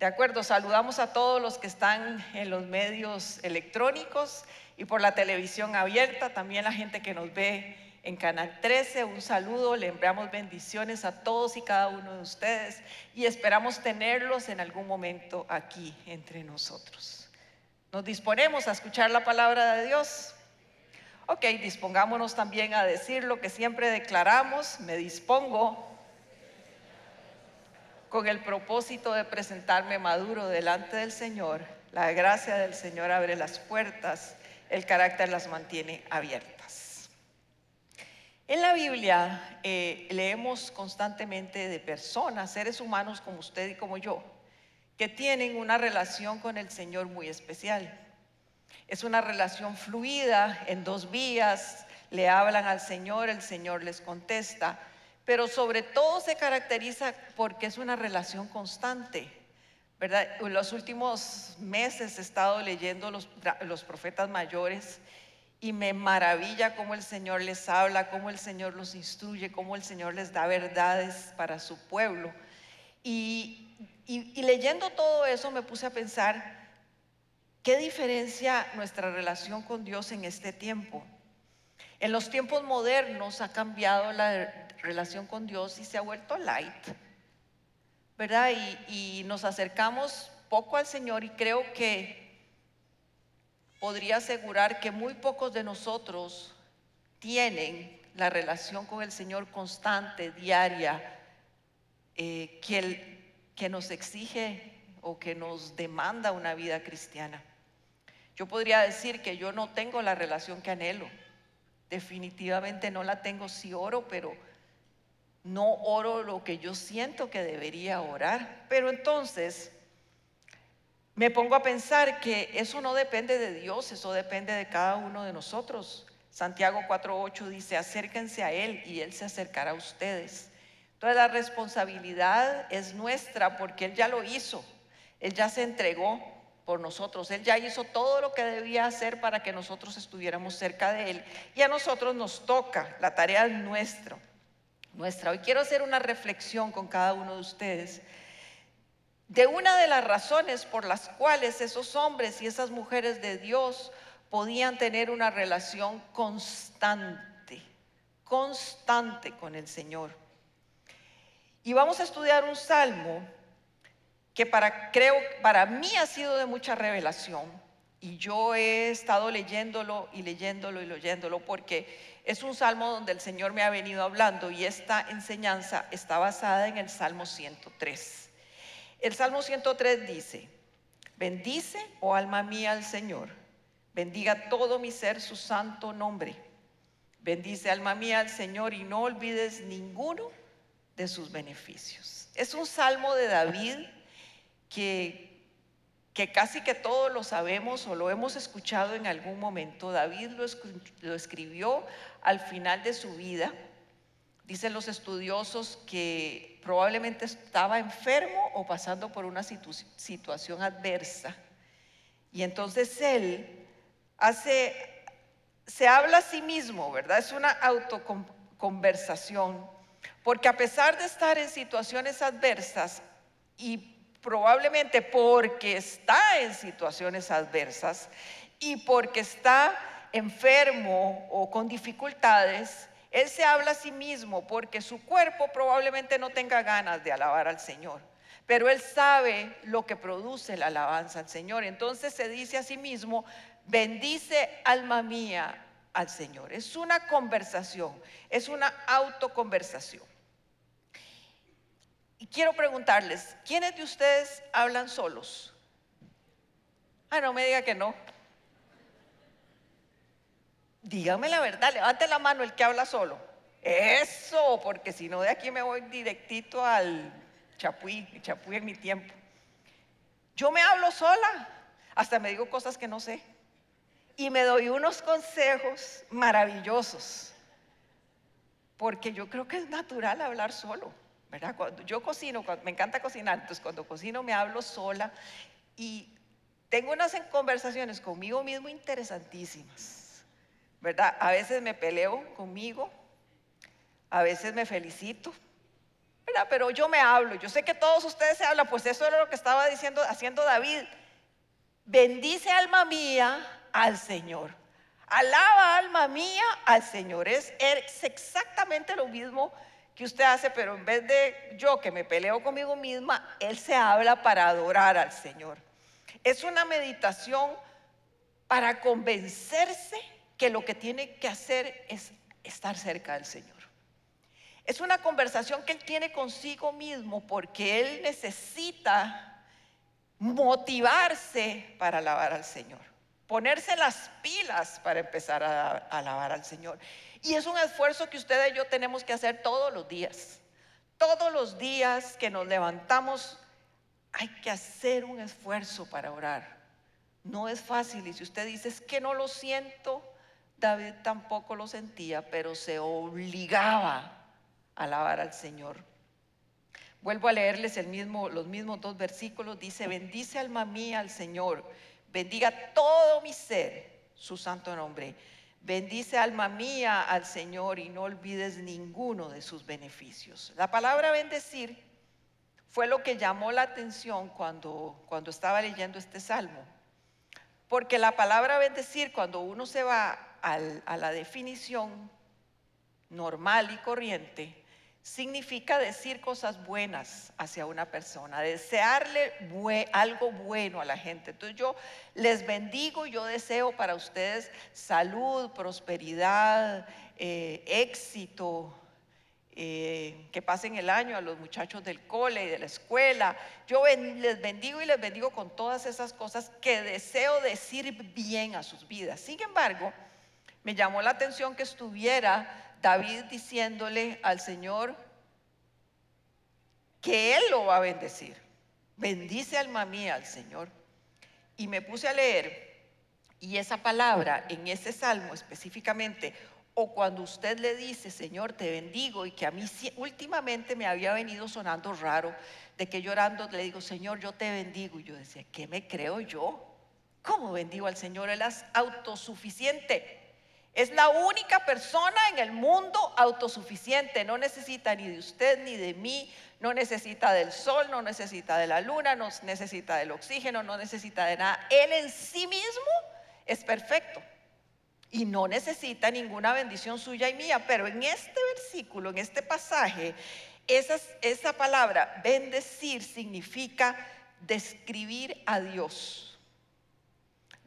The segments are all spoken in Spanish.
De acuerdo, saludamos a todos los que están en los medios electrónicos y por la televisión abierta, también la gente que nos ve en Canal 13. Un saludo, le enviamos bendiciones a todos y cada uno de ustedes y esperamos tenerlos en algún momento aquí entre nosotros. ¿Nos disponemos a escuchar la palabra de Dios? Ok, dispongámonos también a decir lo que siempre declaramos, me dispongo con el propósito de presentarme maduro delante del Señor. La gracia del Señor abre las puertas, el carácter las mantiene abiertas. En la Biblia eh, leemos constantemente de personas, seres humanos como usted y como yo, que tienen una relación con el Señor muy especial. Es una relación fluida en dos vías, le hablan al Señor, el Señor les contesta pero sobre todo se caracteriza porque es una relación constante. ¿verdad? En los últimos meses he estado leyendo los, los profetas mayores y me maravilla cómo el Señor les habla, cómo el Señor los instruye, cómo el Señor les da verdades para su pueblo. Y, y, y, leyendo todo eso me puse a pensar, ¿qué diferencia nuestra relación con Dios en este tiempo? En los tiempos modernos ha cambiado la relación con Dios y se ha vuelto light, ¿verdad? Y, nos acercamos poco al Señor y creo que podría asegurar que muy pocos de nosotros tienen la relación con el Señor constante, diaria, eh, que, que nos exige o que nos demanda una vida cristiana. Yo podría decir que yo no tengo la relación que anhelo definitivamente no la tengo si oro, pero no oro lo que yo siento que debería orar. Pero entonces me pongo a pensar que eso no depende de Dios, eso depende de cada uno de nosotros. Santiago 4.8 dice, acérquense a Él y Él se acercará a ustedes. Entonces la responsabilidad es nuestra porque Él ya lo hizo, Él ya se entregó, por nosotros. Él ya hizo todo lo que debía hacer para que nosotros estuviéramos cerca de Él. Y a nosotros nos toca, la tarea es nuestra. Nuestra. Hoy quiero hacer una reflexión con cada uno de ustedes de una de las razones por las cuales esos hombres y esas mujeres de Dios podían tener una relación constante, constante con el Señor. Y vamos a estudiar un salmo que para, creo, para mí ha sido de mucha revelación. Y yo he estado leyéndolo y leyéndolo y leyéndolo porque es un salmo donde el Señor me ha venido hablando y esta enseñanza está basada en el Salmo 103. El Salmo 103 dice, bendice, oh alma mía, al Señor, bendiga todo mi ser su santo nombre. Bendice alma mía al Señor y no olvides ninguno de sus beneficios. Es un salmo de David que, que casi que todos lo sabemos o lo hemos escuchado en algún momento. David lo, escribió al final de su vida. Dicen los estudiosos que probablemente estaba enfermo o pasando por una situación adversa. Y entonces él hace, se habla a sí mismo, ¿verdad? Es una autoconversación. Porque a pesar de estar en situaciones adversas y probablemente porque está en situaciones adversas y porque está enfermo o con dificultades, él se habla a sí mismo porque su cuerpo probablemente no tenga ganas de alabar al Señor, pero él sabe lo que produce la alabanza al Señor. Entonces se dice a sí mismo, bendice alma mía al Señor. Es una conversación, es una autoconversación. Y quiero preguntarles, ¿quiénes de ustedes hablan solos? Ah, no me diga que no. Dígame la verdad, levante la mano el que habla solo. Eso, porque si no de aquí me voy directito al chapuí, chapuí en mi tiempo. Yo me hablo sola, hasta me digo cosas que no sé. Y me doy unos consejos maravillosos, porque yo creo que es natural hablar solo. ¿Verdad? Cuando yo cocino, me encanta cocinar, entonces cuando cocino me hablo sola y tengo unas conversaciones conmigo mismo interesantísimas, ¿verdad? A veces me peleo conmigo, a veces me felicito, Pero yo me hablo, yo sé que todos ustedes se hablan, pues eso era lo que estaba diciendo, haciendo David. Bendice alma mía al Señor. Alaba alma mía al Señor. Es, es exactamente lo mismo que usted hace, pero en vez de yo que me peleo conmigo misma, Él se habla para adorar al Señor. Es una meditación para convencerse que lo que tiene que hacer es estar cerca del Señor. Es una conversación que Él tiene consigo mismo porque Él necesita motivarse para alabar al Señor, ponerse las pilas para empezar a, alabar al Señor. Y es un esfuerzo que usted y yo tenemos que hacer todos los días. Todos los días que nos levantamos hay que hacer un esfuerzo para orar. No es fácil y si usted dice es que no lo siento, David tampoco lo sentía, pero se obligaba alabar al Señor. Vuelvo a leerles el mismo, los mismos dos versículos. Dice, bendice alma mía al Señor, bendiga todo mi ser, su santo nombre. Bendice alma mía al Señor y no olvides ninguno de sus beneficios. La palabra bendecir fue lo que llamó la atención cuando, cuando estaba leyendo este salmo. Porque la palabra bendecir, cuando uno se va a la definición normal y corriente, significa decir cosas buenas hacia una persona, desearle algo bueno a la gente. Entonces yo les bendigo yo deseo para ustedes salud, prosperidad, eh, éxito, eh, que pasen el año a los muchachos del cole y de la escuela. Yo les bendigo y les bendigo con todas esas cosas que deseo decir bien a sus vidas. Sin embargo, me llamó la atención que estuviera David diciéndole al Señor que Él lo va a bendecir. Bendice alma mía al Señor. Y me puse a leer, y esa palabra en ese salmo específicamente, o cuando usted le dice, Señor, te bendigo, y que a mí últimamente me había venido sonando raro, de que llorando le digo, Señor, yo te bendigo. Y yo decía, ¿qué me creo yo? ¿Cómo bendigo al Señor? Él es autosuficiente. Es la única persona en el mundo autosuficiente. No necesita ni de usted ni de mí. No necesita del sol, no necesita de la luna, no necesita del oxígeno, no necesita de nada. Él en sí mismo es perfecto y no necesita ninguna bendición suya y mía. Pero en este versículo, en este pasaje, esa, esa palabra bendecir significa describir a Dios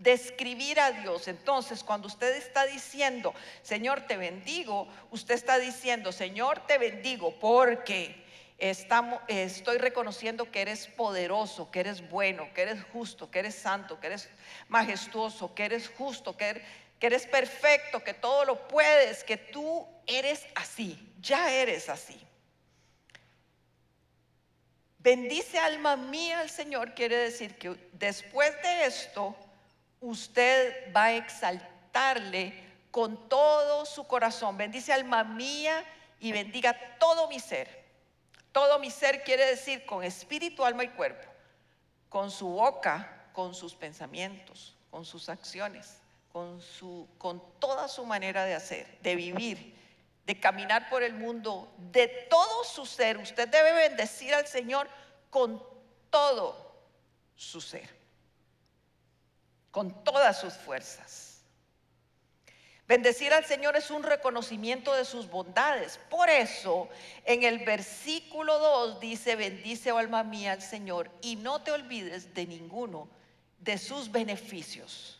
describir a Dios. Entonces, cuando usted está diciendo, Señor, te bendigo, usted está diciendo, Señor, te bendigo porque estamos, estoy reconociendo que eres poderoso, que eres bueno, que eres justo, que eres santo, que eres majestuoso, que eres justo, que eres, que eres perfecto, que todo lo puedes, que tú eres así, ya eres así. Bendice alma mía al Señor quiere decir que después de esto usted va a exaltarle con todo su corazón. Bendice alma mía y bendiga todo mi ser. Todo mi ser quiere decir con espíritu, alma y cuerpo. Con su boca, con sus pensamientos, con sus acciones, con, su, con toda su manera de hacer, de vivir, de caminar por el mundo, de todo su ser. Usted debe bendecir al Señor con todo su ser con todas sus fuerzas. Bendecir al Señor es un reconocimiento de sus bondades. Por eso, en el versículo 2 dice, bendice, oh alma mía, al Señor y no te olvides de ninguno de sus beneficios.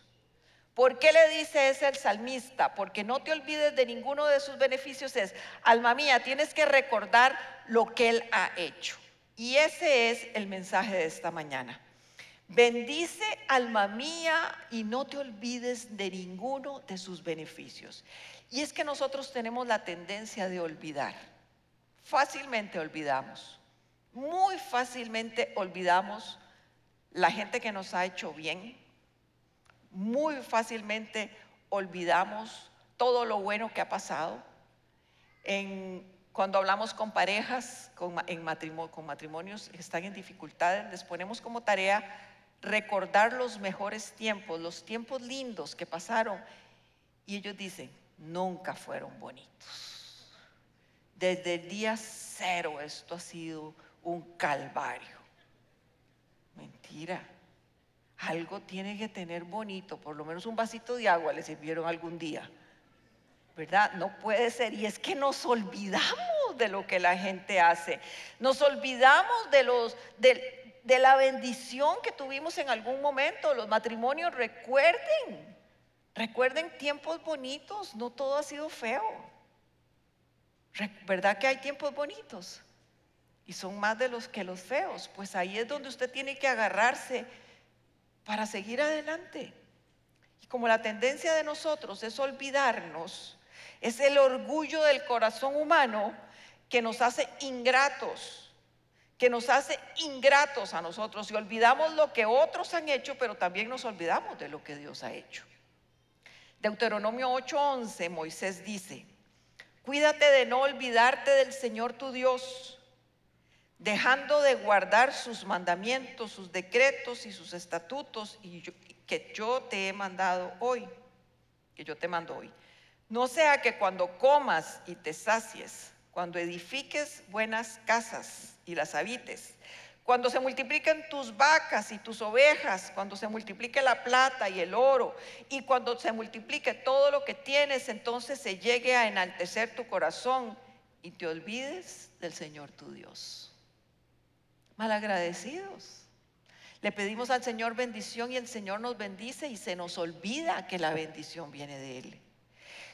¿Por qué le dice ese el salmista? Porque no te olvides de ninguno de sus beneficios es, alma mía, tienes que recordar lo que Él ha hecho. Y ese es el mensaje de esta mañana. Bendice alma mía y no te olvides de ninguno de sus beneficios. Y es que nosotros tenemos la tendencia de olvidar. Fácilmente olvidamos. Muy fácilmente olvidamos la gente que nos ha hecho bien. Muy fácilmente olvidamos todo lo bueno que ha pasado. cuando hablamos con parejas, con, con matrimonios que están en dificultades, les ponemos como tarea recordar los mejores tiempos, los tiempos lindos que pasaron. Y ellos dicen, nunca fueron bonitos. Desde el día aguacero, esto ha sido un calvario. Mentira. Algo tiene que tener bonito, por lo menos un vasito de agua le sirvieron algún día. ¿Verdad? No puede ser. Y es que nos olvidamos de lo que la gente hace. Nos olvidamos de los de la bendición que tuvimos en algún momento. Los matrimonios, recuerden, recuerden tiempos bonitos, no todo ha sido feo. ¿Verdad que hay tiempos bonitos? Y son más de los que los feos. Pues ahí es donde usted tiene que agarrarse para seguir adelante. Y como la tendencia de nosotros es olvidarnos, es el orgullo del corazón humano que nos hace ingratos, que nos hace ingratos a nosotros y olvidamos lo que otros han hecho, pero también nos olvidamos de lo que Dios ha hecho. Deuteronomio 8:11, Moisés dice, cuídate de no olvidarte del Señor tu Dios dejando de guardar sus mandamientos, sus decretos y sus estatutos y que yo te he mandado hoy, que yo te mando hoy. No sea que cuando comas y te sacies, cuando edifiques buenas casas y las habites, cuando se multipliquen tus vacas y tus ovejas, cuando se multiplique la plata y el oro, y cuando se multiplique todo lo que tienes, entonces se llegue a enaltecer tu corazón y te olvides del Señor tu Dios malagradecidos. Le pedimos al Señor bendición y el Señor nos bendice y se nos olvida que la bendición viene de Él.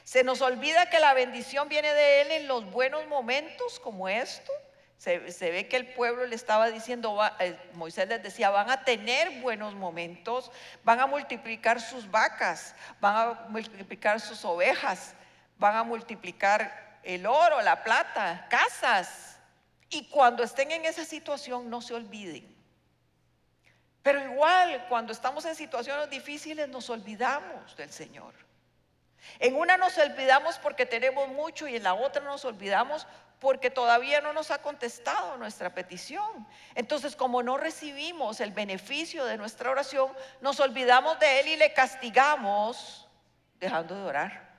Se nos olvida que la bendición viene de Él en los buenos momentos como esto. Se, ve que el pueblo le estaba diciendo, eh, Moisés les decía, van a tener buenos momentos, van a multiplicar sus vacas, van a multiplicar sus ovejas, van a multiplicar el oro, la plata, casas, y cuando estén en esa situación, no se olviden. Pero igual, cuando estamos en situaciones difíciles, nos olvidamos del Señor. En una nos olvidamos porque tenemos mucho y en la otra nos olvidamos porque todavía no nos ha contestado nuestra petición. Entonces, como no recibimos el beneficio de nuestra oración, nos olvidamos de Él y le castigamos dejando de orar.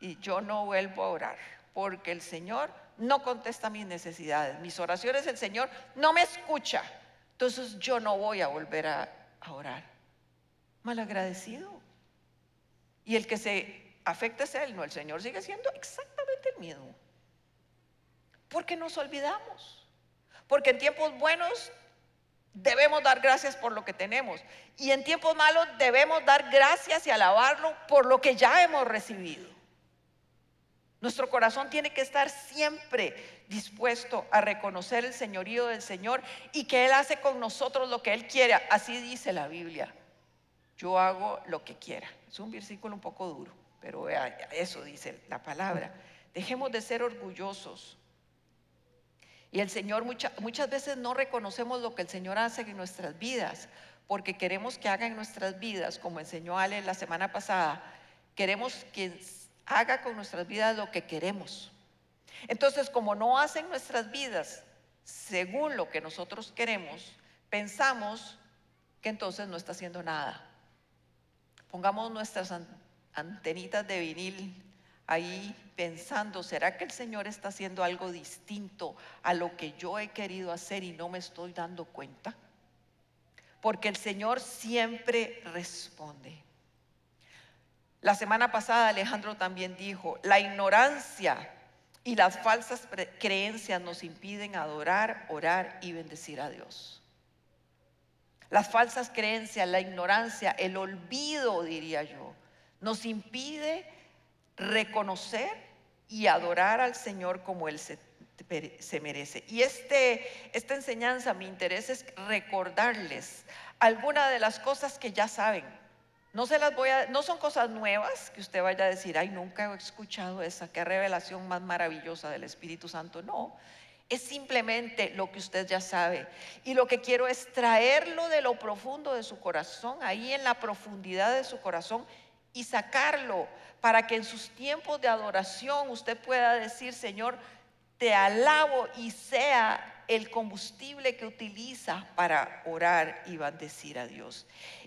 Y yo no vuelvo a orar porque el Señor no contesta mis necesidades, mis oraciones, el Señor no me escucha. Entonces yo no voy a volver a, orar. Malagradecido. Y el que se afecta es Él, no el Señor sigue siendo exactamente el mismo. Porque nos olvidamos. Porque en tiempos buenos debemos dar gracias por lo que tenemos. Y en tiempos malos debemos dar gracias y alabarlo por lo que ya hemos recibido. Nuestro corazón tiene que estar siempre dispuesto a reconocer el señorío del Señor y que Él hace con nosotros lo que Él quiere. Así dice la Biblia. Yo hago lo que quiera. Es un versículo un poco duro, pero eso dice la palabra. Dejemos de ser orgullosos. Y el Señor muchas veces no reconocemos lo que el Señor hace en nuestras vidas, porque queremos que haga en nuestras vidas, como enseñó Ale la semana pasada, queremos que haga con nuestras vidas lo que queremos. Entonces, como no hacen nuestras vidas según lo que nosotros queremos, pensamos que entonces no está haciendo nada. Pongamos nuestras antenitas de vinil ahí pensando, ¿será que el Señor está haciendo algo distinto a lo que yo he querido hacer y no me estoy dando cuenta? Porque el Señor siempre responde. La semana pasada Alejandro también dijo, la ignorancia y las falsas creencias nos impiden adorar, orar y bendecir a Dios. Las falsas creencias, la ignorancia, el olvido, diría yo, nos impide reconocer y adorar al Señor como Él se, merece. Y este, esta enseñanza, mi interés es recordarles algunas de las cosas que ya saben no se las voy a, no son cosas nuevas que usted vaya a decir, ay, nunca he escuchado esa, qué revelación más maravillosa del Espíritu Santo. No, es simplemente lo que usted ya sabe. Y lo que quiero es traerlo de lo profundo de su corazón, ahí en la profundidad de su corazón, y sacarlo para que en sus tiempos de adoración usted pueda decir, Señor, te alabo y sea el combustible que utiliza para orar y bendecir a Dios.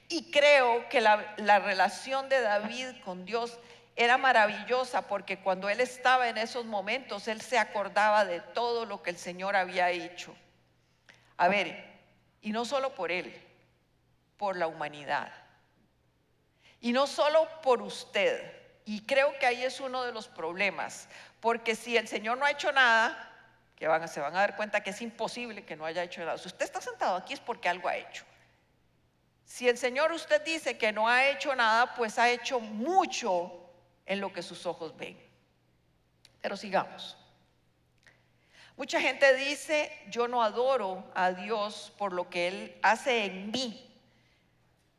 Y creo que la, relación de David con Dios era maravillosa porque cuando él estaba en esos momentos, él se acordaba de todo lo que el Señor había hecho. A ver, y no solo por él, por la humanidad. Y no solo por usted. Y creo que ahí es uno de los problemas, porque si el Señor no ha hecho nada, que van, se van a dar cuenta que es imposible que no haya hecho nada. Si usted está sentado aquí es porque algo ha hecho. Si el Señor usted dice que no ha hecho nada, pues ha hecho mucho en lo que sus ojos ven. Pero sigamos. Mucha gente dice, yo no adoro a Dios por lo que Él hace en mí,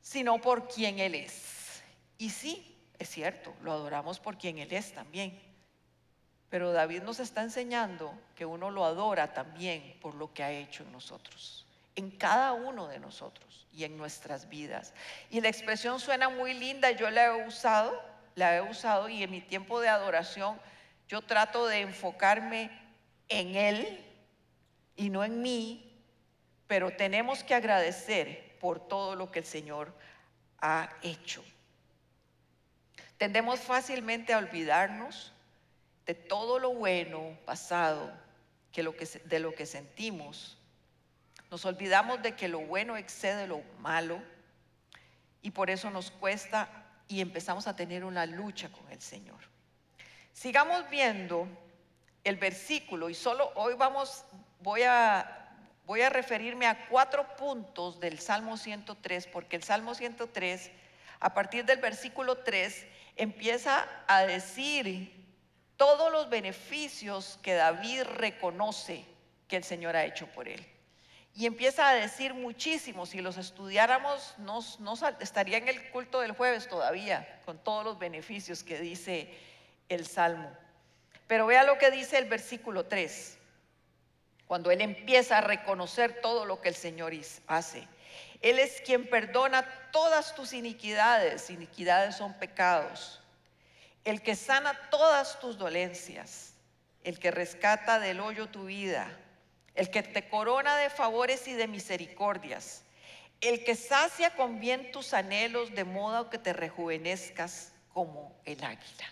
sino por quien Él es. Y sí, es cierto, lo adoramos por quien Él es también. Pero David nos está enseñando que uno lo adora también por lo que ha hecho en nosotros, en cada uno de nosotros y en nuestras vidas. Y la expresión suena muy linda, yo la he usado la he usado y en mi tiempo de adoración yo trato de enfocarme en Él y no en mí, pero tenemos que agradecer por todo lo que el Señor ha hecho. Tendemos fácilmente a olvidarnos de todo lo bueno pasado, que lo que, de lo que sentimos. Nos olvidamos de que lo bueno excede lo malo y por eso nos cuesta y empezamos a tener una lucha con el Señor. Sigamos viendo el versículo y solo hoy vamos, voy a, voy a referirme a cuatro puntos del Salmo 103, porque el Salmo 103, a partir del versículo 3, empieza a decir todos los beneficios que David reconoce que el Señor ha hecho por él. Y empieza a decir muchísimo, si los estudiáramos, no, estaría en el culto del jueves todavía, con todos los beneficios que dice el Salmo. Pero vea lo que dice el versículo 3, cuando él empieza a reconocer todo lo que el Señor hace. Él es quien perdona todas tus iniquidades, iniquidades son pecados. El que sana todas tus dolencias, el que rescata del hoyo tu vida el que te corona de favores y de misericordias, el que sacia con bien tus anhelos de modo que te rejuvenezcas como el águila.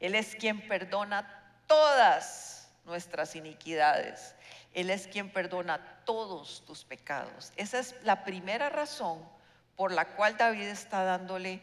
Él es quien perdona todas nuestras iniquidades. Él es quien perdona todos tus pecados. Esa es la primera razón por la cual David está dándole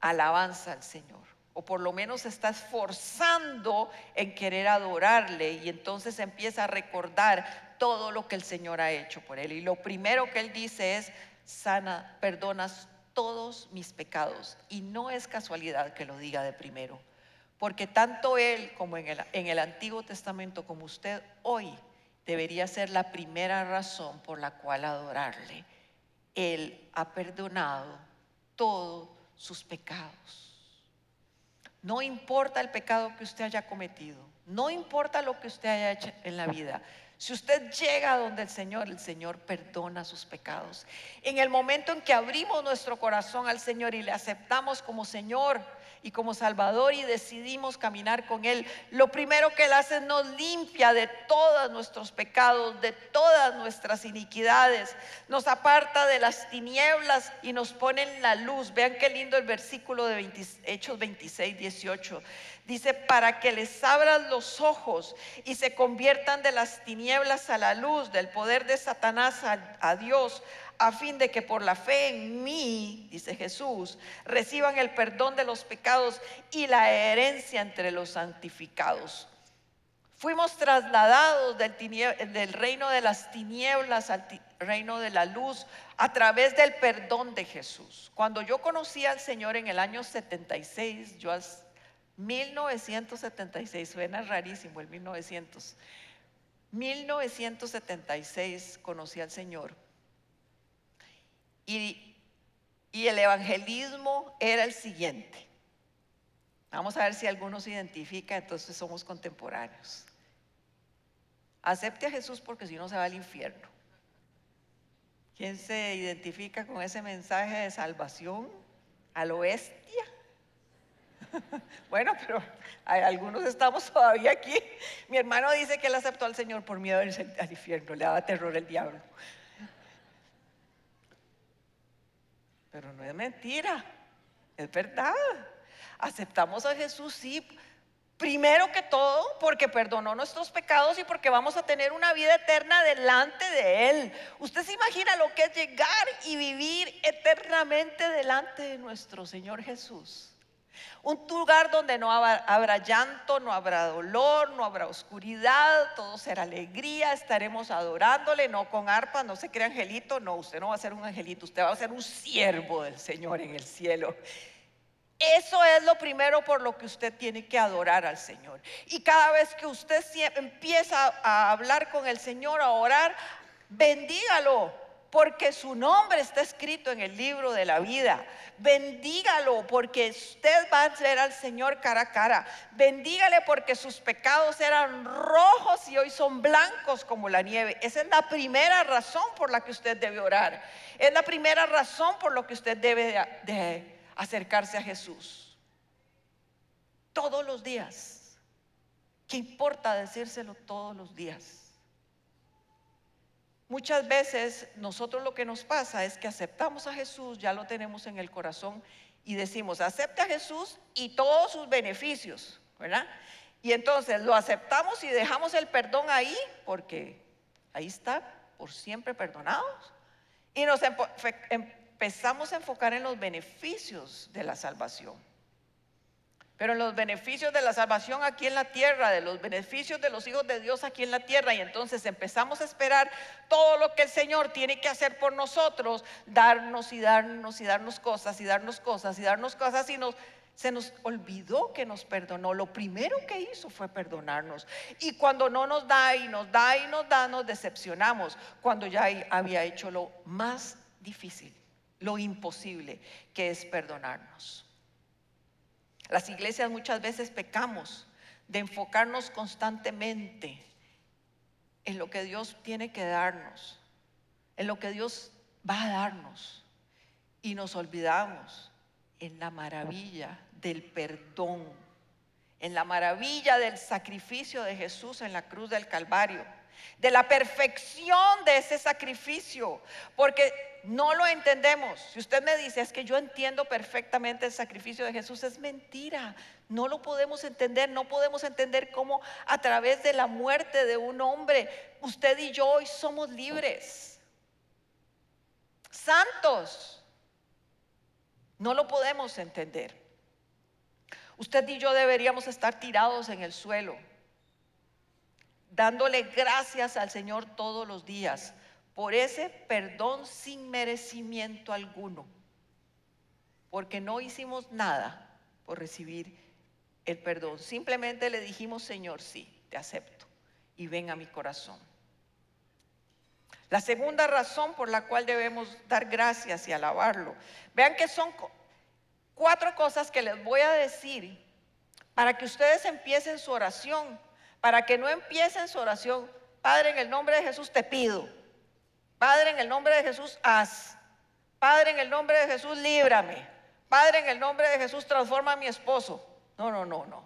alabanza al Señor o por lo menos está esforzando en querer adorarle y entonces empieza a recordar todo lo que el Señor ha hecho por él. Y lo primero que él dice es, sana, perdonas todos mis pecados. Y no es casualidad que lo diga de primero, porque tanto él como en el, en el Antiguo Testamento como usted hoy debería ser la primera razón por la cual adorarle. Él ha perdonado todos sus pecados. No importa el pecado que usted haya cometido, no importa lo que usted haya hecho en la vida. Si usted llega donde el Señor, el Señor perdona sus pecados. En el momento en que abrimos nuestro corazón al Señor y le aceptamos como Señor, y como Salvador y decidimos caminar con Él, lo primero que Él hace es nos limpia de todos nuestros pecados, de todas nuestras iniquidades, nos aparta de las tinieblas y nos pone en la luz. Vean qué lindo el versículo de Hechos 26, 18. Dice, para que les abran los ojos y se conviertan de las tinieblas a la luz, del poder de Satanás a Dios a fin de que por la fe en mí, dice Jesús, reciban el perdón de los pecados y la herencia entre los santificados. Fuimos trasladados del, reino de las tinieblas al reino de la luz a través del perdón de Jesús. Cuando yo conocí al Señor en el año 76, yo 1976, suena rarísimo el 1900. 1976 conocí al Señor. Y, el evangelismo era el siguiente. Vamos a ver si alguno se identifica, entonces somos contemporáneos. Acepte a Jesús porque si no se va al infierno. ¿Quién se identifica con ese mensaje de salvación a lo bestia? bueno, pero algunos estamos todavía aquí. Mi hermano dice que él aceptó al Señor por miedo al infierno, le daba terror el diablo. Pero no es mentira. Es verdad. Aceptamos a Jesús, sí, Primero que todo, porque perdonó nuestros pecados y porque vamos a tener una vida eterna delante de Él. Usted se imagina lo que es llegar y vivir eternamente delante de nuestro Señor Jesús. Un lugar donde no habrá llanto, no habrá dolor, no habrá oscuridad, todo será alegría, estaremos adorándole, no con arpa, no se cree angelito, no, usted no va a ser un angelito, usted va a ser un siervo del Señor en el cielo. Eso es lo primero por lo que usted tiene que adorar al Señor. Y cada vez que usted empieza a hablar con el Señor, a orar, bendígalo, porque su nombre está escrito en el libro de la vida. Bendígalo porque usted va a ver al Señor cara a cara. Bendígale porque sus pecados eran rojos y hoy son blancos como la nieve. Esa es la primera razón por la que usted debe orar. Es la primera razón por la que usted debe de acercarse a Jesús. Todos los días. ¿Qué importa decírselo todos los días? Muchas veces nosotros lo que nos pasa es que aceptamos a Jesús, ya lo tenemos en el corazón y decimos, acepte a Jesús y todos sus beneficios, ¿verdad? Y entonces lo aceptamos y dejamos el perdón ahí porque ahí está, por siempre perdonados. Y nos empezamos a enfocar en los beneficios de la salvación. Pero en los beneficios de la salvación aquí en la tierra, de los beneficios de los hijos de Dios aquí en la tierra, y entonces empezamos a esperar todo lo que el Señor tiene que hacer por nosotros, darnos y darnos y darnos cosas y darnos cosas y darnos cosas, y nos, se nos olvidó que nos perdonó. Lo primero que hizo fue perdonarnos. Y cuando no nos da y nos da y nos da, nos decepcionamos, cuando ya había hecho lo más difícil lo imposible que es perdonarnos. Las iglesias muchas veces pecamos de enfocarnos constantemente en lo que Dios tiene que darnos, en lo que Dios va a darnos. Y nos olvidamos en la maravilla del perdón, en la maravilla del sacrificio de Jesús en la cruz del Calvario de la perfección de ese sacrificio, porque no lo entendemos. Si usted me dice, es que yo entiendo perfectamente el sacrificio de Jesús, es mentira. No lo podemos entender, no podemos entender cómo a través de la muerte de un hombre, usted y yo hoy somos libres. Santos. No lo podemos entender. Usted y yo deberíamos estar tirados en el suelo dándole gracias al Señor todos los días por ese perdón sin merecimiento alguno, porque no hicimos nada por recibir el perdón. Simplemente le dijimos, Señor, sí, te acepto y ven a mi corazón. La segunda razón por la cual debemos dar gracias y alabarlo. Vean que son cuatro cosas que les voy a decir para que ustedes empiecen su oración para que no empiecen su oración, Padre, en el nombre de Jesús te pido. Padre, en el nombre de Jesús haz. Padre, en el nombre de Jesús líbrame. Padre, en el nombre de Jesús transforma a mi esposo. No, no, no, no.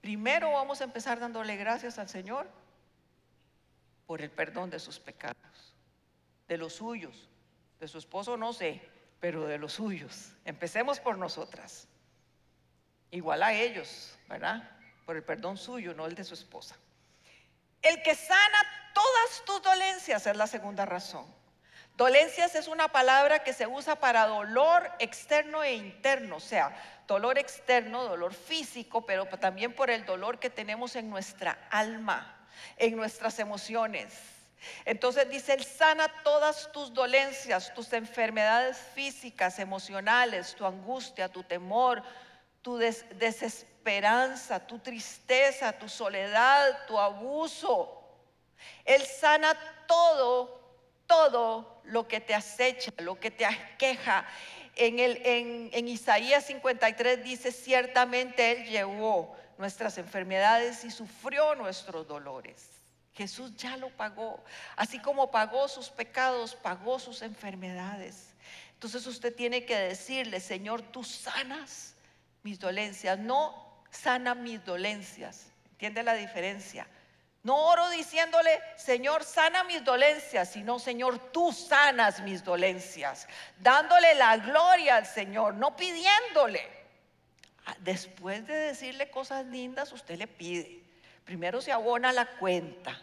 Primero vamos a empezar dándole gracias al Señor por el perdón de sus pecados, de los suyos, de su esposo no sé, pero de los suyos. Empecemos por nosotras. Igual a ellos, ¿verdad? Por el perdón suyo, no el de su esposa. El que sana todas tus dolencias es la segunda razón. Dolencias es una palabra que se usa para dolor externo e interno, o sea, dolor externo, dolor físico, pero también por el dolor que tenemos en nuestra alma, en nuestras emociones. Entonces dice, Él sana todas tus dolencias, tus enfermedades físicas, emocionales, tu angustia, tu temor, tu desesperación tu tristeza, tu soledad, tu abuso. Él sana todo, todo lo que te acecha, lo que te aqueja. En, en Isaías 53 dice, ciertamente Él llevó nuestras enfermedades y sufrió nuestros dolores. Jesús ya lo pagó. Así como pagó sus pecados, pagó sus enfermedades. Entonces usted tiene que decirle, Señor, tú sanas mis dolencias. No sana mis dolencias. ¿Entiende la diferencia? No oro diciéndole, Señor, sana mis dolencias, sino, Señor, tú sanas mis dolencias. Dándole la gloria al Señor, no pidiéndole. Ah, después de decirle cosas lindas, usted le pide. Primero se abona la cuenta.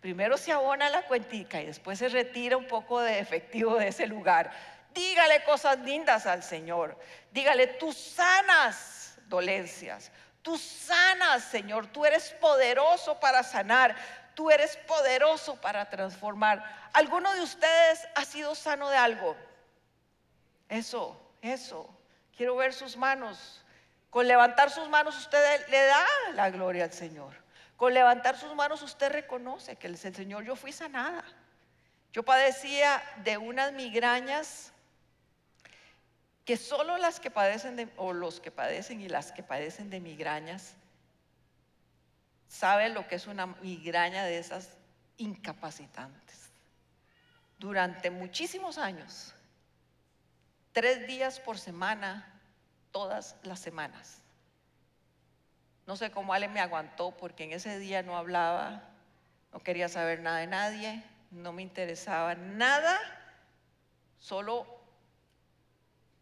Primero se abona la cuentica y después se retira un poco de efectivo de ese lugar. Dígale cosas lindas al Señor. Dígale, tú sanas dolencias. Tú sanas, Señor. Tú eres poderoso para sanar. Tú eres poderoso para transformar. ¿Alguno de ustedes ha sido sano de algo? Eso, eso. Quiero ver sus manos. Con levantar sus manos usted le da la gloria al Señor. Con levantar sus manos usted reconoce que el Señor yo fui sanada. Yo padecía de unas migrañas que solo las que padecen de, o los que padecen y las que padecen de migrañas saben lo que es una migraña de esas incapacitantes. Durante muchísimos años, tres días por semana, todas las semanas. No sé cómo Ale me aguantó porque en ese día no hablaba, no quería saber nada de nadie, no me interesaba nada, solo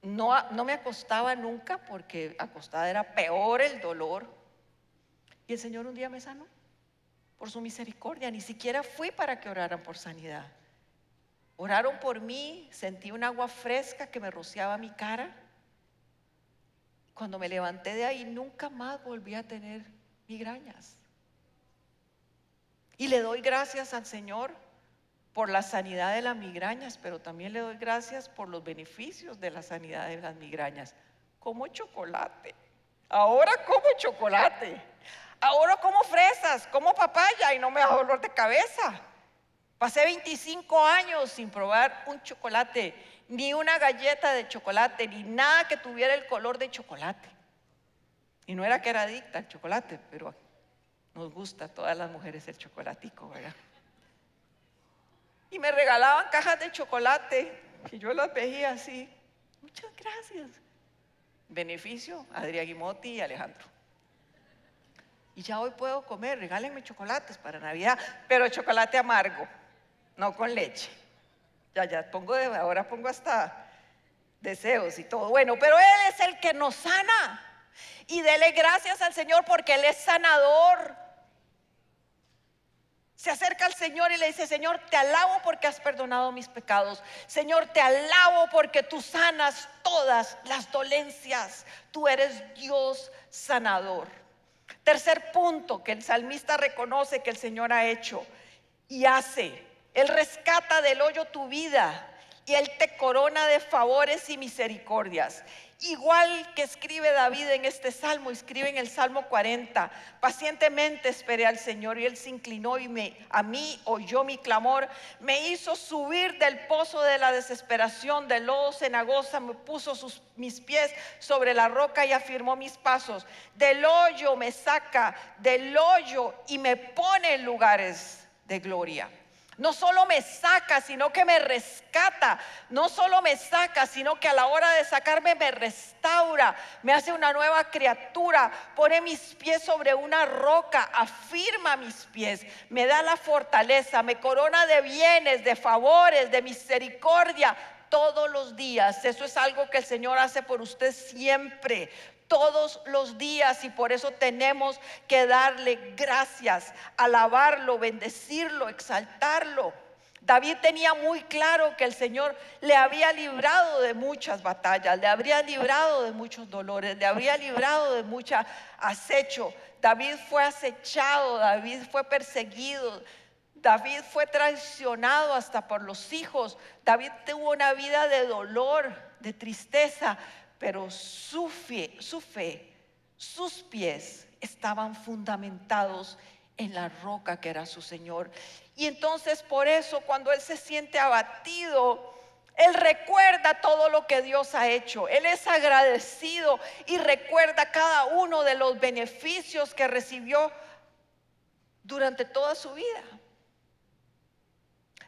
no, me acostaba nunca porque acostada era peor el dolor. Y el Señor un día me sanó por su misericordia. Ni siquiera fui para que oraran por sanidad. Oraron por mí, sentí un agua fresca que me rociaba mi cara. Cuando me levanté de ahí, nunca más volví a tener migrañas. Y le doy gracias al Señor por la sanidad de las migrañas, pero también le doy gracias por los beneficios de la sanidad de las migrañas. Como chocolate. Ahora como chocolate. Ahora como fresas, como papaya y no me da dolor de cabeza. Pasé 25 años sin probar un chocolate, ni una galleta de chocolate, ni nada que tuviera el color de chocolate. Y no era que era adicta al chocolate, pero nos gusta a todas las mujeres el chocolatico, ¿verdad? Y me regalaban cajas de chocolate y yo las veía así. Muchas gracias. Beneficio, Adrián Guimotti y Alejandro. Y ya hoy puedo comer, regálenme chocolates para Navidad, pero chocolate amargo, no con leche. Ya, ya pongo de, ahora pongo hasta deseos y todo. Bueno, pero Él es el que nos sana. Y dele gracias al Señor porque Él es sanador se acerca al Señor y le dice, Señor, te alabo porque has perdonado mis pecados. Señor, te alabo porque tú sanas todas las dolencias. Tú eres Dios sanador. Tercer punto que el salmista reconoce que el Señor ha hecho y hace. Él rescata del hoyo tu vida y Él te corona de favores y misericordias. Igual que escribe David en este salmo, escribe en el Salmo 40, pacientemente esperé al Señor y Él se inclinó y me, a mí oyó mi clamor, me hizo subir del pozo de la desesperación, del lodo cenagosa, me puso sus, mis pies sobre la roca y afirmó mis pasos, del hoyo me saca, del hoyo y me pone en lugares de gloria. No solo me saca, sino que me rescata. No solo me saca, sino que a la hora de sacarme me restaura. Me hace una nueva criatura. Pone mis pies sobre una roca. Afirma mis pies. Me da la fortaleza. Me corona de bienes, de favores, de misericordia todos los días. Eso es algo que el Señor hace por usted siempre todos los días y por eso tenemos que darle gracias, alabarlo, bendecirlo, exaltarlo. David tenía muy claro que el Señor le había librado de muchas batallas, le habría librado de muchos dolores, le habría librado de mucho acecho. David fue acechado, David fue perseguido, David fue traicionado hasta por los hijos. David tuvo una vida de dolor, de tristeza, pero su fe, su fe, sus pies estaban fundamentados en la roca que era su Señor. Y entonces por eso cuando Él se siente abatido, Él recuerda todo lo que Dios ha hecho. Él es agradecido y recuerda cada uno de los beneficios que recibió durante toda su vida.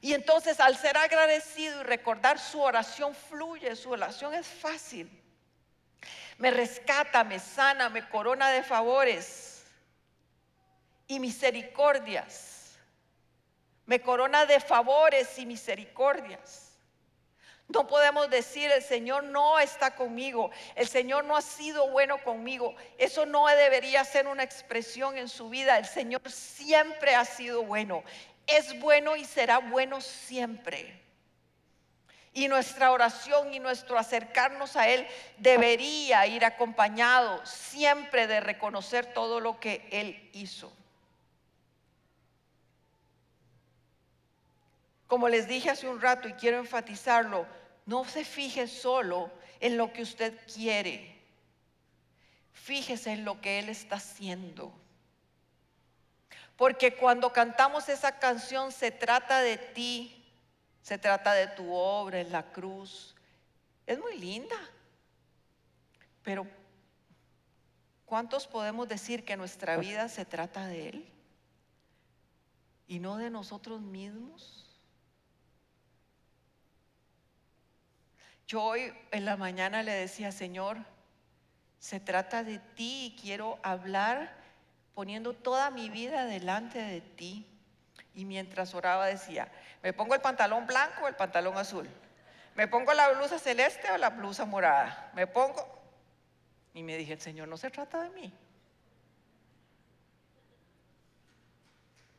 Y entonces al ser agradecido y recordar su oración fluye, su oración es fácil me rescata, me sana, me corona de favores. y misericordias. Me corona de favores y misericordias. No podemos decir, el Señor no está conmigo, el Señor no ha sido bueno conmigo. Eso no debería ser una expresión en su vida. El Señor siempre ha sido bueno. Es bueno y será bueno siempre. Y nuestra oración y nuestro acercarnos a Él debería ir acompañado siempre de reconocer todo lo que Él hizo. Como les dije hace un rato y quiero enfatizarlo, no se fije solo en lo que usted quiere. Fíjese en lo que Él está haciendo. Porque cuando cantamos esa canción se trata de ti, se trata de tu obra en la cruz. Es muy linda. Pero ¿cuántos podemos decir que nuestra vida se trata de Él? Y no de nosotros mismos. Yo hoy en la mañana le decía, Señor, se trata de ti y quiero hablar poniendo toda mi vida delante de ti. Y mientras oraba decía, me pongo el pantalón blanco o el pantalón azul. Me pongo la blusa celeste o la blusa morada. Me pongo... Y me dije, el Señor no se trata de mí.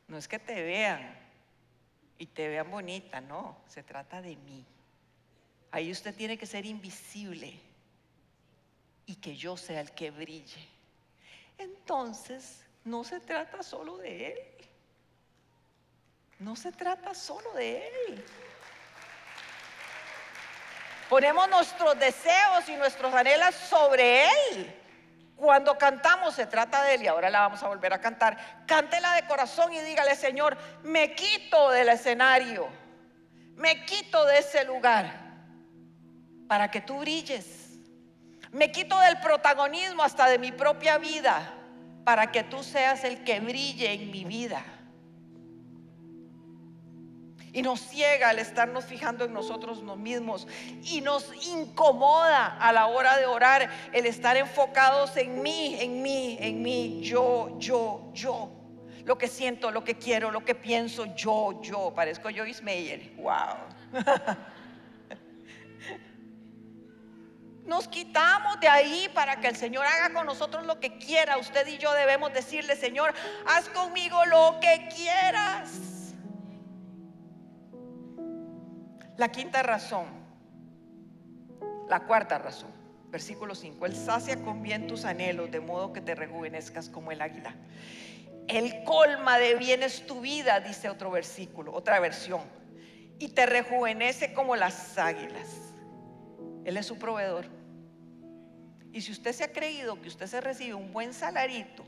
No es que te vean y te vean bonita, no, se trata de mí. Ahí usted tiene que ser invisible y que yo sea el que brille. Entonces, no se trata solo de Él. No se trata solo de Él. Ponemos nuestros deseos y nuestros anhelos sobre Él. Cuando cantamos se trata de Él y ahora la vamos a volver a cantar. Cántela de corazón y dígale, Señor, me quito del escenario. Me quito de ese lugar para que tú brilles. Me quito del protagonismo hasta de mi propia vida para que tú seas el que brille en mi vida. Y nos ciega el estarnos fijando en nosotros mismos. Y nos incomoda a la hora de orar el estar enfocados en mí, en mí, en mí, yo, yo, yo. Lo que siento, lo que quiero, lo que pienso, yo, yo. Parezco Joyce Meyer. Wow. Nos quitamos de ahí para que el Señor haga con nosotros lo que quiera. Usted y yo debemos decirle, Señor, haz conmigo lo que quieras. La quinta razón, la cuarta razón, versículo 5, Él sacia con bien tus anhelos de modo que te rejuvenezcas como el águila. El colma de bienes tu vida, dice otro versículo, otra versión, y te rejuvenece como las águilas. Él es su proveedor. Y si usted se ha creído que usted se recibe un buen salarito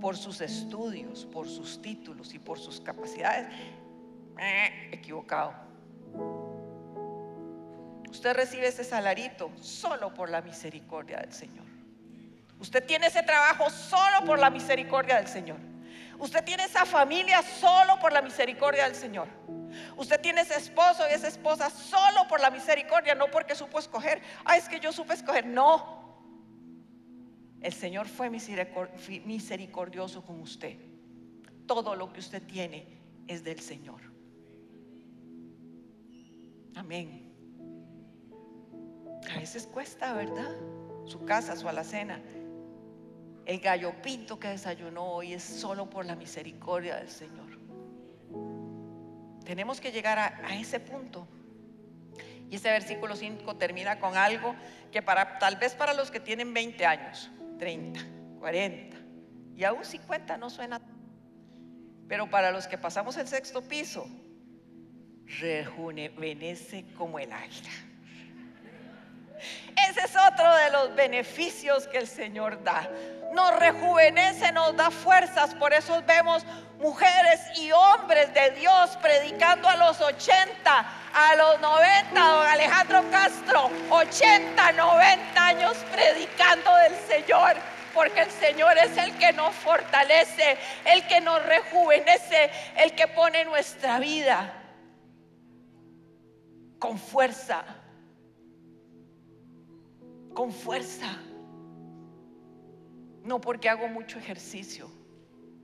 por sus estudios, por sus títulos y por sus capacidades, equivocado. Usted recibe ese salarito solo por la misericordia del Señor. Usted tiene ese trabajo solo por la misericordia del Señor. Usted tiene esa familia solo por la misericordia del Señor. Usted tiene ese esposo y esa esposa solo por la misericordia, no porque supo escoger. Ah, es que yo supe escoger. No. El Señor fue misericordioso con usted. Todo lo que usted tiene es del Señor. Amén. A veces cuesta, ¿verdad? Su casa, su alacena. El gallo pinto que desayunó hoy es solo por la misericordia del Señor. Tenemos que llegar a, ese punto. Y ese versículo 5 termina con algo que para tal vez para los que tienen 20 años, 30, 40 y aún 50 no suena. Pero para los que pasamos el sexto piso, rejuvenece como el águila. Ese es otro de los beneficios que el Señor da. Nos rejuvenece, nos da fuerzas. Por eso vemos mujeres y hombres de Dios predicando a los 80, a los 90, don Alejandro Castro, 80, 90 años predicando del Señor. Porque el Señor es el que nos fortalece, el que nos rejuvenece, el que pone nuestra vida con fuerza con fuerza. No porque hago mucho ejercicio,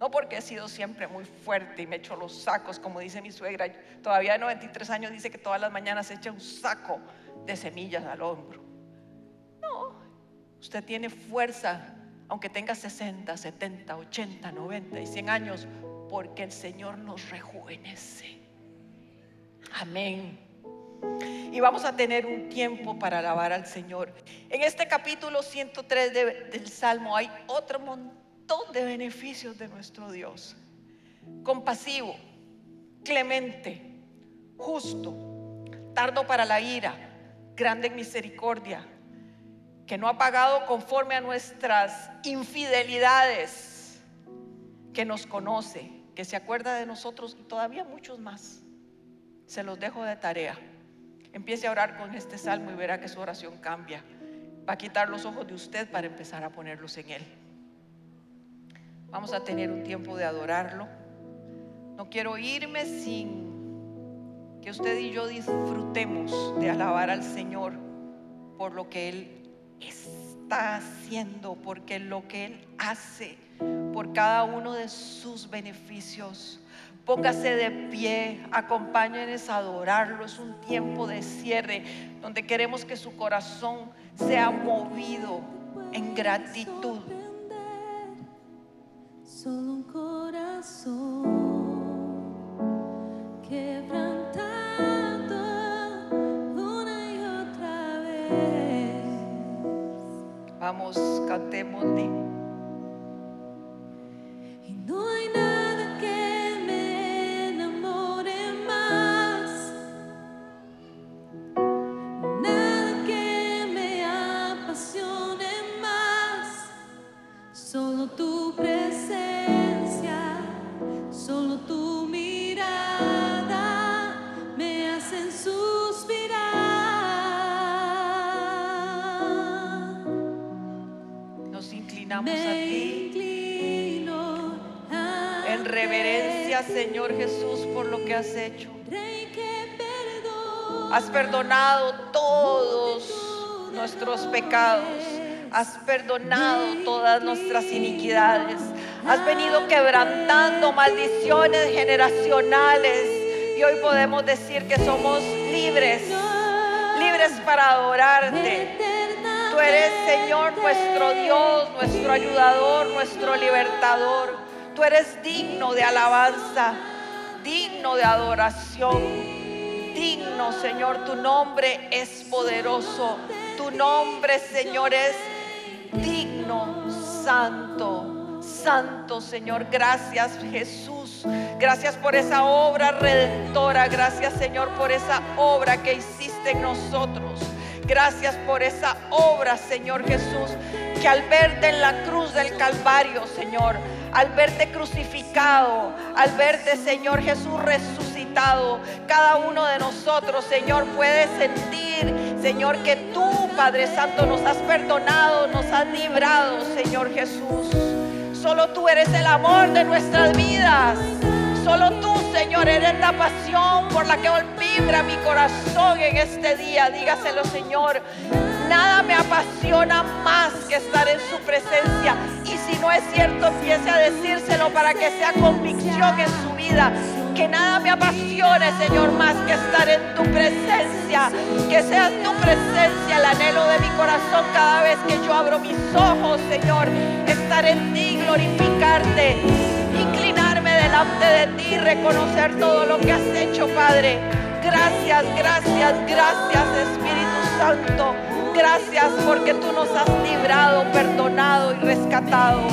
No porque he sido siempre muy fuerte y me echo los sacos, como dice mi suegra. Todavía de 93 años dice que todas las mañanas echa un saco de semillas al hombro. No, usted tiene fuerza, aunque tenga 60, 70, 80, 90 y 100 años, porque el Señor nos rejuvenece. Amén. Y vamos a tener un tiempo para alabar al Señor. En este capítulo 103 del Salmo hay otro montón de beneficios de nuestro Dios. Compasivo, clemente, justo, tardo para la ira, grande en misericordia, que no ha pagado conforme a nuestras infidelidades, que nos conoce, que se acuerda de nosotros y todavía muchos más. Se los dejo de tarea. Empiece a orar con este salmo y verá que su oración cambia. Va a quitar los ojos de usted para empezar a ponerlos en Él. Vamos a tener un tiempo de adorarlo. No quiero irme sin que usted y yo disfrutemos de alabar al Señor por lo que Él está haciendo, porque lo que Él hace, por cada uno de sus beneficios. Póngase de pie, acompáñenos a adorarlo. Es un tiempo de cierre donde queremos que su corazón sea movido en gratitud. Solo un corazón quebrantado una y otra vez. Vamos, cantémosle. Señor Jesús, por lo que has hecho. Has perdonado todos nuestros pecados. Has perdonado todas nuestras iniquidades. Has venido quebrantando maldiciones generacionales. Y hoy podemos decir que somos libres, libres para adorarte. Tú eres, Señor, nuestro Dios, nuestro ayudador, nuestro libertador. Tú eres digno de alabanza, digno de adoración, digno, Señor. Tu nombre es poderoso. Tu nombre, Señor, es digno, santo, santo, Señor. Gracias, Jesús. Gracias por esa obra redentora. Gracias, Señor, por esa obra que hiciste en nosotros. Gracias por esa obra, Señor Jesús, que al verte en la cruz del Calvario, Señor, al verte crucificado, al verte, Señor Jesús, resucitado, cada uno de nosotros, Señor, puede sentir, Señor, que tú, Padre Santo, nos has perdonado, nos has librado, Señor Jesús. Solo tú eres el amor de nuestras vidas. Solo tú, Señor, eres la pasión por la que vibra mi corazón en este día. Dígaselo, Señor. Nada me apasiona más que estar en su presencia. Y si no es cierto, empiece a decírselo para que sea convicción en su vida. Que nada me apasione, Señor, más que estar en tu presencia. Que sea tu presencia el anhelo de mi corazón cada vez que yo abro mis ojos, Señor. Estar en ti, glorificarte delante de ti, reconocer todo lo que has hecho, Padre. Gracias, gracias, gracias, Espíritu Santo. Gracias porque tú nos has librado, perdonado y rescatado.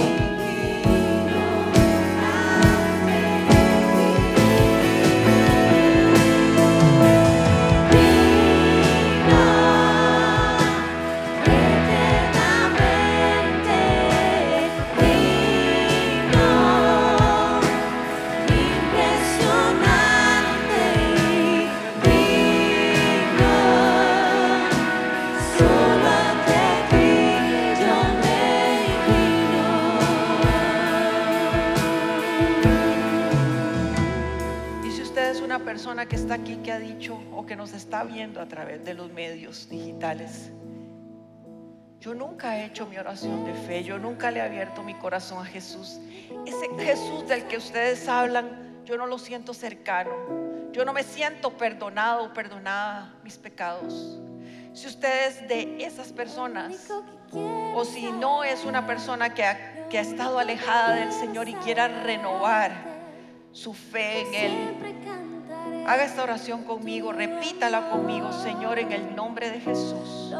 Persona que está aquí que ha dicho o que nos está viendo a través de los medios digitales, Yo nunca he hecho mi oración de fe, yo nunca le he abierto mi corazón a Jesús. Ese Jesús del que ustedes hablan, yo no lo siento cercano. Yo no me siento perdonado o perdonada mis pecados. Si ustedes de esas personas, o si no es una persona que ha, que ha estado alejada del Señor y quiera renovar su fe en Él, haga esta oración conmigo, repítala conmigo, Señor, en el nombre de Jesús.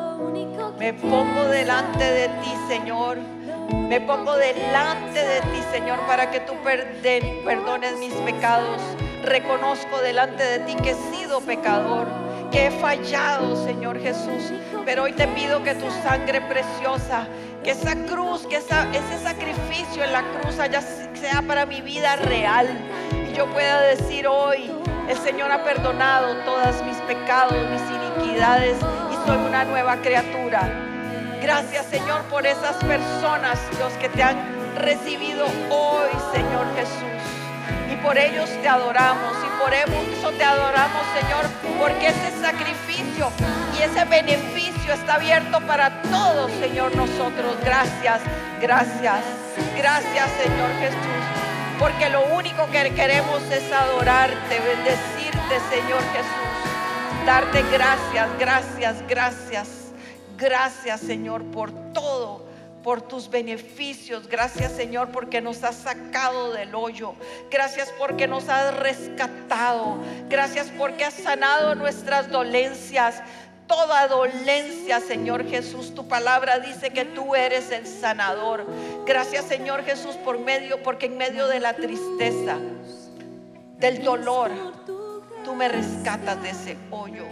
Me pongo delante de ti, Señor. Me pongo delante de ti, Señor, para que tú perdones mis pecados. Reconozco delante de ti que he sido pecador, que he fallado, Señor Jesús. Pero hoy te pido que tu sangre preciosa, que esa cruz, que esa- ese sacrificio en la cruz sea para mi vida real. Yo pueda decir hoy, el Señor ha perdonado todas mis pecados, mis iniquidades y soy una nueva criatura. Gracias Señor por esas personas, Dios, que te han recibido hoy, Señor Jesús. Y por ellos te adoramos y por eso te adoramos, Señor, porque ese sacrificio y ese beneficio está abierto para todos, Señor, nosotros. Gracias, gracias, gracias, Señor Jesús. Porque lo único que queremos es adorarte, bendecirte, Señor Jesús. Darte gracias, gracias, gracias. Gracias, Señor, por todo, por tus beneficios. Gracias, Señor, porque nos has sacado del hoyo. Gracias porque nos has rescatado. Gracias porque has sanado nuestras dolencias. Toda dolencia, Señor Jesús, tu palabra dice que tú eres el sanador. Gracias, Señor Jesús, por medio, porque en medio de la tristeza, del dolor, tú me rescatas de ese hoyo,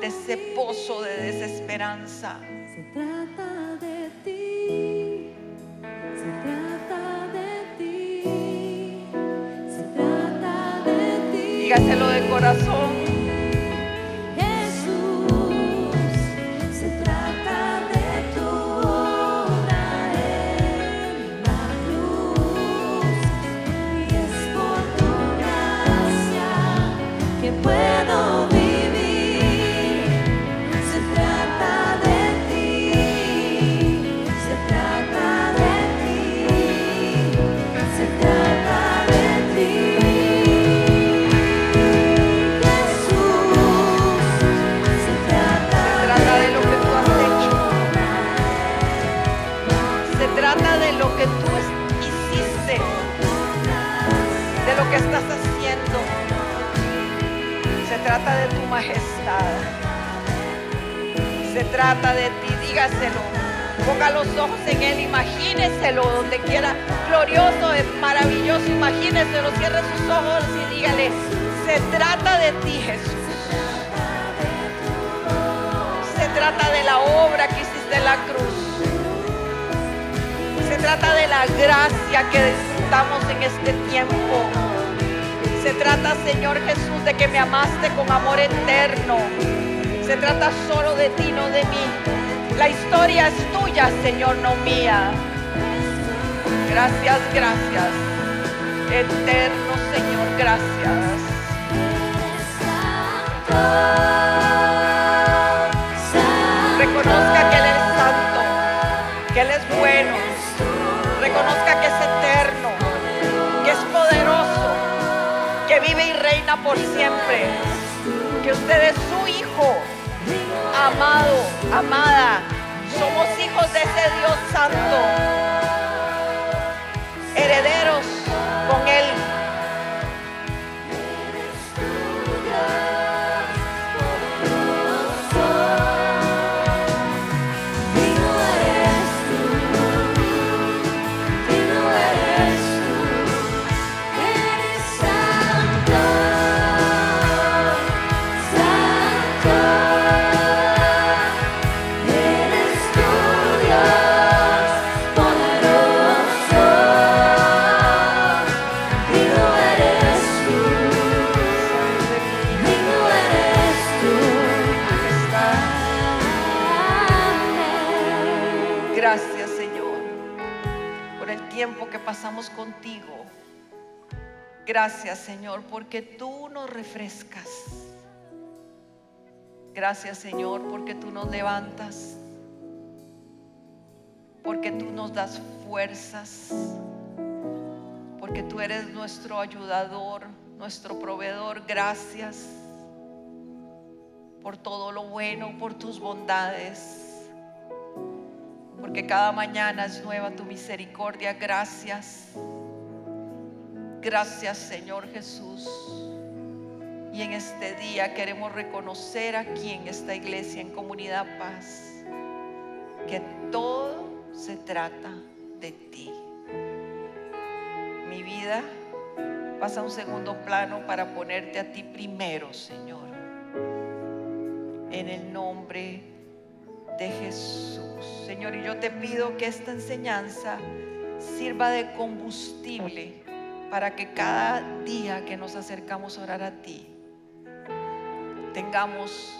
de ese pozo de desesperanza. Se trata de ti, se trata de ti, se trata de ti. Dígaselo de corazón. Se trata de ti, dígaselo. Ponga los ojos en Él, imagíneselo donde quiera. Glorioso, es maravilloso, imagíneselo. Cierre sus ojos y dígale, se trata de ti, Jesús. Se trata de la obra que hiciste en la cruz. Se trata de la gracia que disfrutamos en este tiempo. Trata, Señor Jesús, de que me amaste con amor eterno. Se trata solo de ti, no de mí. La historia es tuya, Señor, no mía. Gracias, gracias. Eterno Señor, gracias. Por siempre. Que usted es su hijo, amado, amada. Somos hijos de ese Dios santo, herederos Gracias, Señor, porque tú nos refrescas. Gracias, Señor, porque tú nos levantas. porque tú nos das fuerzas, porque tú eres nuestro ayudador, nuestro proveedor. Gracias por todo lo bueno, por tus bondades, porque cada mañana es nueva tu misericordia. Gracias. Gracias Señor Jesús. Y en este día queremos reconocer aquí en esta iglesia, en Comunidad Paz, que todo se trata de ti. Mi vida pasa a un segundo plano para ponerte a ti primero, Señor. En el nombre de Jesús. Señor, y yo te pido que esta enseñanza sirva de combustible para que cada día que nos acercamos a orar a ti, tengamos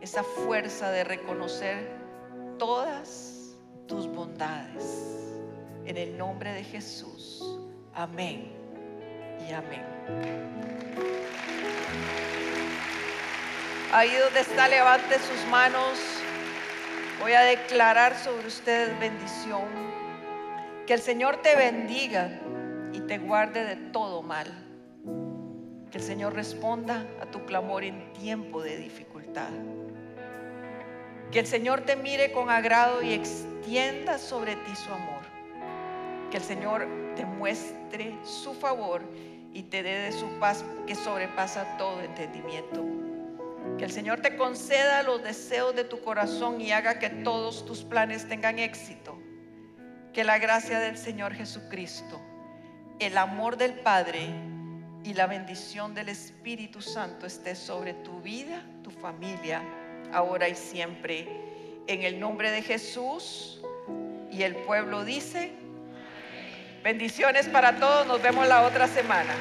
esa fuerza de reconocer todas tus bondades. En el nombre de Jesús. Amén y amén. Ahí donde está, levante sus manos. Voy a declarar sobre ustedes bendición. Que el Señor te bendiga te guarde de todo mal. Que el Señor responda a tu clamor en tiempo de dificultad. Que el Señor te mire con agrado y extienda sobre ti su amor. Que el Señor te muestre su favor y te dé de su paz que sobrepasa todo entendimiento. Que el Señor te conceda los deseos de tu corazón y haga que todos tus planes tengan éxito. Que la gracia del Señor Jesucristo, el amor del Padre y la bendición del Espíritu Santo esté sobre tu vida, tu familia, ahora y siempre. En el nombre de Jesús y el pueblo dice, bendiciones para todos, nos vemos la otra semana.